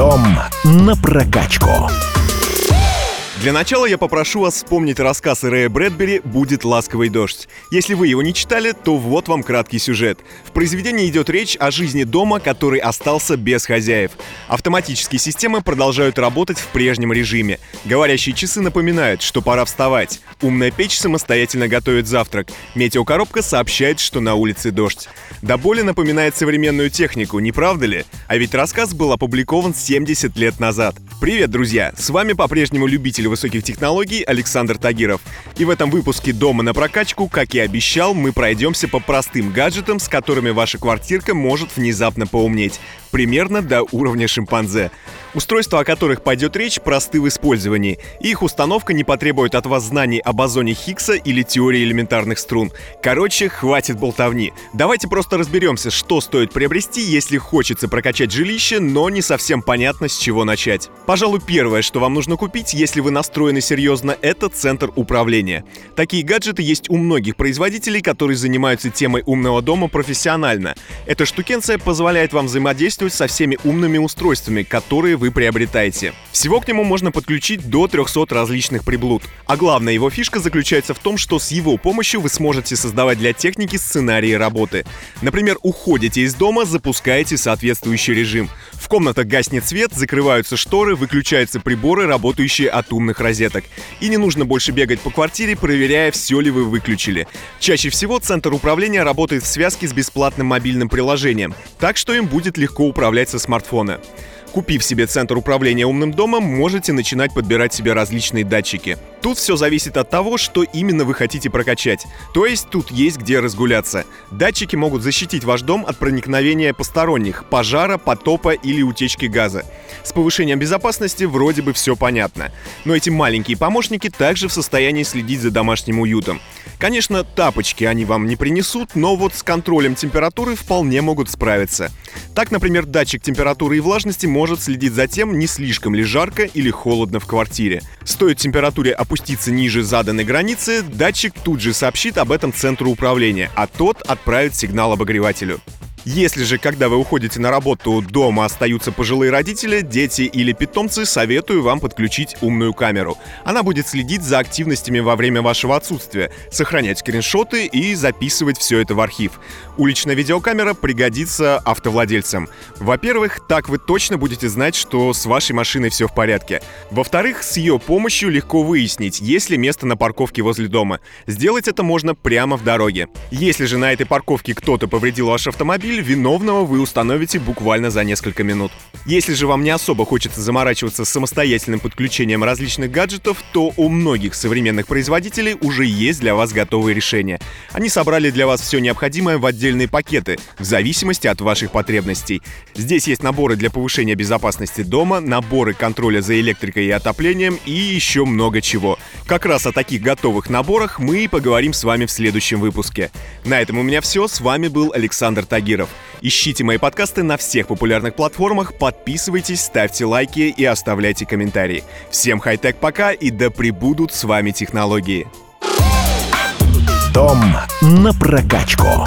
Дом на прокачку. Для начала я попрошу вас вспомнить рассказ Рэя Брэдбери «Будет ласковый дождь». Если вы его не читали, то вот вам краткий сюжет. В произведении идет речь о жизни дома, который остался без хозяев. Автоматические системы продолжают работать в прежнем режиме. Говорящие часы напоминают, что пора вставать. Умная печь самостоятельно готовит завтрак. Метеокоробка сообщает, что на улице дождь. До боли напоминает современную технику, не правда ли? А ведь рассказ был опубликован 70 лет назад. Привет, друзья! С вами по-прежнему любитель высоких технологий Александр Тагиров. И в этом выпуске «Дома на прокачку», как и обещал, мы пройдемся по простым гаджетам, с которыми ваша квартирка может внезапно поумнеть. Примерно до уровня шимпанзе. Устройства, о которых пойдет речь, просты в использовании. Их установка не потребует от вас знаний об озоне Хиггса или теории элементарных струн. Короче, хватит болтовни. Давайте просто разберемся, что стоит приобрести, если хочется прокачать жилище, но не совсем понятно, с чего начать. Пожалуй, первое, что вам нужно купить, если вы настроены серьезно, это центр управления. Такие гаджеты есть у многих производителей, которые занимаются темой умного дома профессионально. Эта штукенция позволяет вам взаимодействовать со всеми умными устройствами, которые вы приобретаете. Всего к нему можно подключить до 300 различных приблуд. А главная его фишка заключается в том, что с его помощью вы сможете создавать для техники сценарии работы. Например, уходите из дома, запускаете соответствующий режим. В комнатах гаснет свет, закрываются шторы, выключаются приборы, работающие от умных розеток. И не нужно больше бегать по квартире, проверяя, все ли вы выключили. Чаще всего центр управления работает в связке с бесплатным мобильным приложением, так что им будет легко управлять со смартфона. Купив себе центр управления умным домом, можете начинать подбирать себе различные датчики. Тут все зависит от того, что именно вы хотите прокачать. То есть тут есть где разгуляться. Датчики могут защитить ваш дом от проникновения посторонних, пожара, потопа или утечки газа. С повышением безопасности вроде бы все понятно. Но эти маленькие помощники также в состоянии следить за домашним уютом. Конечно, тапочки они вам не принесут, но вот с контролем температуры вполне могут справиться. Так, например, датчик температуры и влажности может следить за тем, не слишком ли жарко или холодно в квартире. Стоит температуре опуститься ниже заданной границы, датчик тут же сообщит об этом центру управления, а тот отправит сигнал обогревателю. Если же, когда вы уходите на работу, дома остаются пожилые родители, дети или питомцы, советую вам подключить умную камеру. Она будет следить за активностями во время вашего отсутствия, сохранять скриншоты и записывать все это в архив. Уличная видеокамера пригодится автовладельцам. Во-первых, так вы точно будете знать, что с вашей машиной все в порядке. Во-вторых, с ее помощью легко выяснить, есть ли место на парковке возле дома. Сделать это можно прямо в дороге. Если же на этой парковке кто-то повредил ваш автомобиль, автомобиль, виновного вы установите буквально за несколько минут. Если же вам не особо хочется заморачиваться с самостоятельным подключением различных гаджетов, то у многих современных производителей уже есть для вас готовые решения. Они собрали для вас все необходимое в отдельные пакеты, в зависимости от ваших потребностей. Здесь есть наборы для повышения безопасности дома, наборы контроля за электрикой и отоплением и еще много чего. Как раз о таких готовых наборах мы и поговорим с вами в следующем выпуске. На этом у меня все. С вами был Александр Тагиров эфиров. Ищите мои подкасты на всех популярных платформах, подписывайтесь, ставьте лайки и оставляйте комментарии. Всем хай-тек пока и да пребудут с вами технологии. Дом на прокачку.